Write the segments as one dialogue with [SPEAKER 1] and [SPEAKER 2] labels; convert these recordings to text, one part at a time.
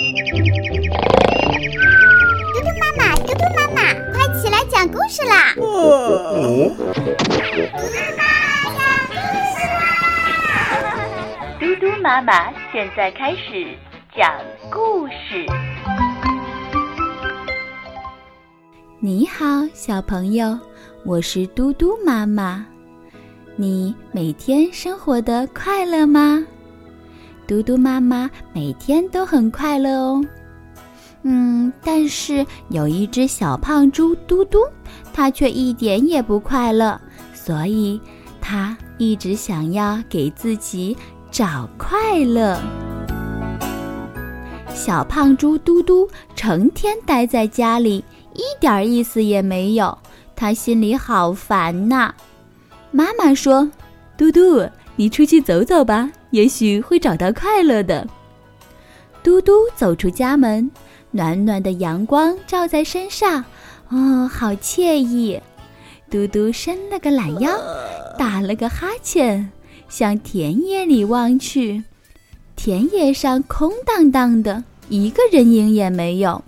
[SPEAKER 1] 嘟嘟妈妈，嘟嘟妈妈，快起来讲故事啦！嘟
[SPEAKER 2] 嘟妈妈讲故事啦！嘟嘟妈妈现在开始讲故事。
[SPEAKER 3] 你好，小朋友，我是嘟嘟妈妈。你每天生活的快乐吗？嘟嘟妈妈每天都很快乐哦。嗯，但是有一只小胖猪嘟嘟，它却一点也不快乐，所以它一直想要给自己找快乐。小胖猪嘟嘟成天待在家里，一点意思也没有，他心里好烦呐。妈妈说：“嘟嘟，你出去走走吧，也许会找到快乐的。”嘟嘟走出家门，暖暖的阳光照在身上，哦，好惬意。嘟嘟伸了个懒腰，打了个哈欠，向田野里望去。田野上空荡荡的，一个人影也没有。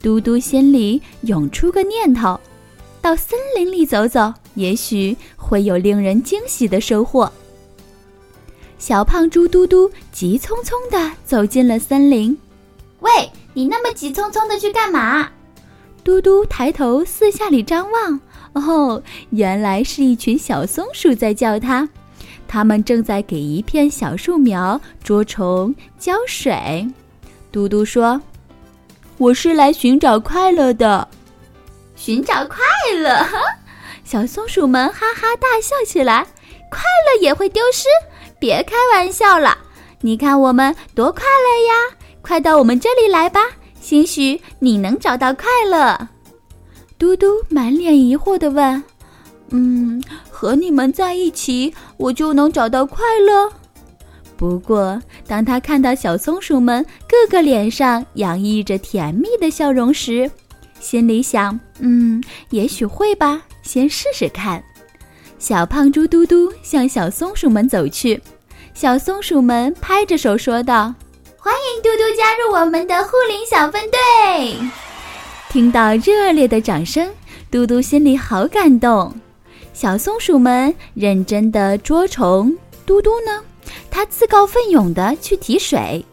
[SPEAKER 3] 嘟嘟心里涌出个念头：到森林里走走。也许会有令人惊喜的收获。小胖猪嘟嘟急匆匆地走进了森林。
[SPEAKER 1] 喂，你那么急匆匆的去干嘛？
[SPEAKER 3] 嘟嘟抬头四下里张望，哦，原来是一群小松鼠在叫它。它们正在给一片小树苗捉虫、浇水。嘟嘟说：“我是来寻找快乐的。”
[SPEAKER 1] 寻找快乐。
[SPEAKER 3] 小松鼠们哈哈大笑起来，快乐也会丢失？别开玩笑了！你看我们多快乐呀！快到我们这里来吧，兴许你能找到快乐。嘟嘟满脸疑惑地问：“嗯，和你们在一起，我就能找到快乐？”不过，当他看到小松鼠们个个脸上洋溢着甜蜜的笑容时，心里想：“嗯，也许会吧。”先试试看，小胖猪嘟嘟向小松鼠们走去。小松鼠们拍着手说道：“
[SPEAKER 1] 欢迎嘟嘟加入我们的护林小分队！”
[SPEAKER 3] 听到热烈的掌声，嘟嘟心里好感动。小松鼠们认真的捉虫，嘟嘟呢，它自告奋勇的去提水。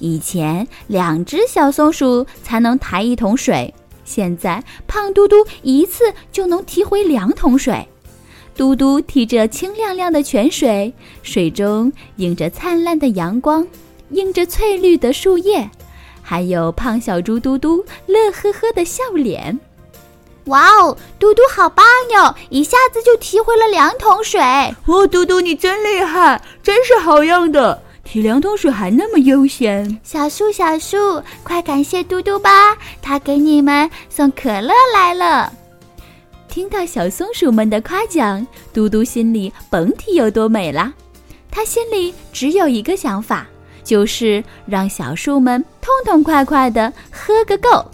[SPEAKER 3] 以前两只小松鼠才能抬一桶水。现在，胖嘟嘟一次就能提回两桶水。嘟嘟提着清亮亮的泉水，水中映着灿烂的阳光，映着翠绿的树叶，还有胖小猪嘟嘟乐呵呵的笑脸。
[SPEAKER 1] 哇哦，嘟嘟好棒哟！一下子就提回了两桶水。
[SPEAKER 4] 哦，嘟嘟你真厉害，真是好样的！提两桶水还那么悠闲，
[SPEAKER 1] 小树小树，快感谢嘟嘟吧，他给你们送可乐来了。
[SPEAKER 3] 听到小松鼠们的夸奖，嘟嘟心里甭提有多美啦。他心里只有一个想法，就是让小树们痛痛快快的喝个够。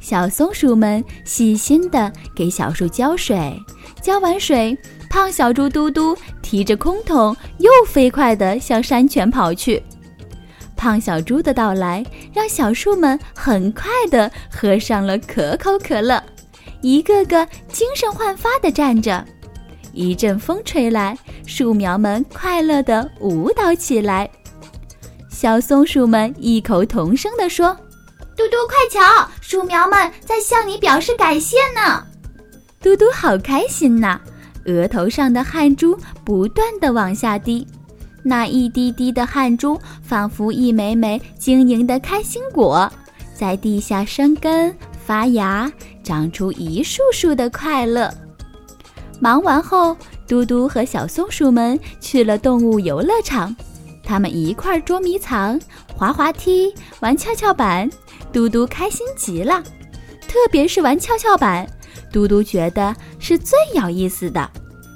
[SPEAKER 3] 小松鼠们细心的给小树浇水，浇完水。胖小猪嘟嘟提着空桶，又飞快地向山泉跑去。胖小猪的到来，让小树们很快地喝上了可口可乐，一个个精神焕发地站着。一阵风吹来，树苗们快乐地舞蹈起来。小松鼠们异口同声地说：“
[SPEAKER 1] 嘟嘟，快瞧，树苗们在向你表示感谢呢！”
[SPEAKER 3] 嘟嘟好开心呐！额头上的汗珠不断地往下滴，那一滴滴的汗珠仿佛一枚枚晶莹的开心果，在地下生根发芽，长出一束束的快乐。忙完后，嘟嘟和小松鼠们去了动物游乐场，他们一块捉迷藏、滑滑梯、玩跷跷板，嘟嘟开心极了，特别是玩跷跷板。嘟嘟觉得是最有意思的。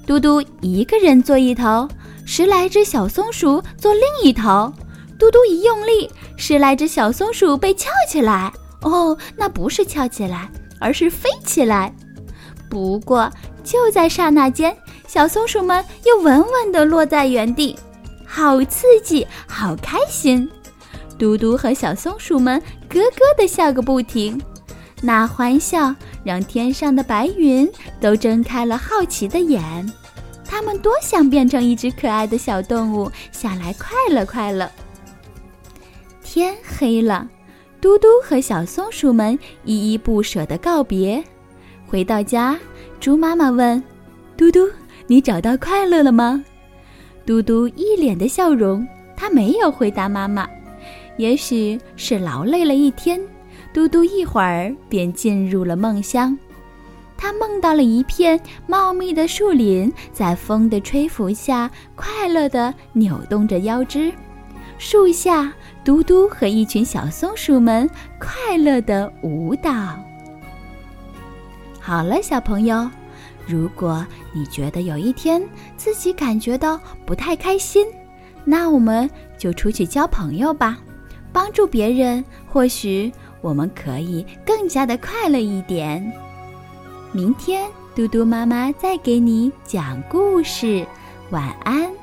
[SPEAKER 3] 嘟嘟一个人坐一头，十来只小松鼠坐另一头。嘟嘟一用力，十来只小松鼠被翘起来。哦，那不是翘起来，而是飞起来。不过就在刹那间，小松鼠们又稳稳地落在原地，好刺激，好开心。嘟嘟和小松鼠们咯咯地笑个不停，那欢笑让天上的白云都睁开了好奇的眼。他们多想变成一只可爱的小动物，下来快乐快乐。天黑了，嘟嘟和小松鼠们依依不舍地告别。回到家，猪妈妈问：“嘟嘟，你找到快乐了吗？”嘟嘟一脸的笑容，他没有回答妈妈。也许是劳累了一天，嘟嘟一会儿便进入了梦乡。他梦到了一片茂密的树林，在风的吹拂下，快乐地扭动着腰肢。树下，嘟嘟和一群小松鼠们快乐的舞蹈。好了，小朋友，如果你觉得有一天自己感觉到不太开心，那我们就出去交朋友吧。帮助别人，或许我们可以更加的快乐一点。明天，嘟嘟妈妈再给你讲故事。晚安。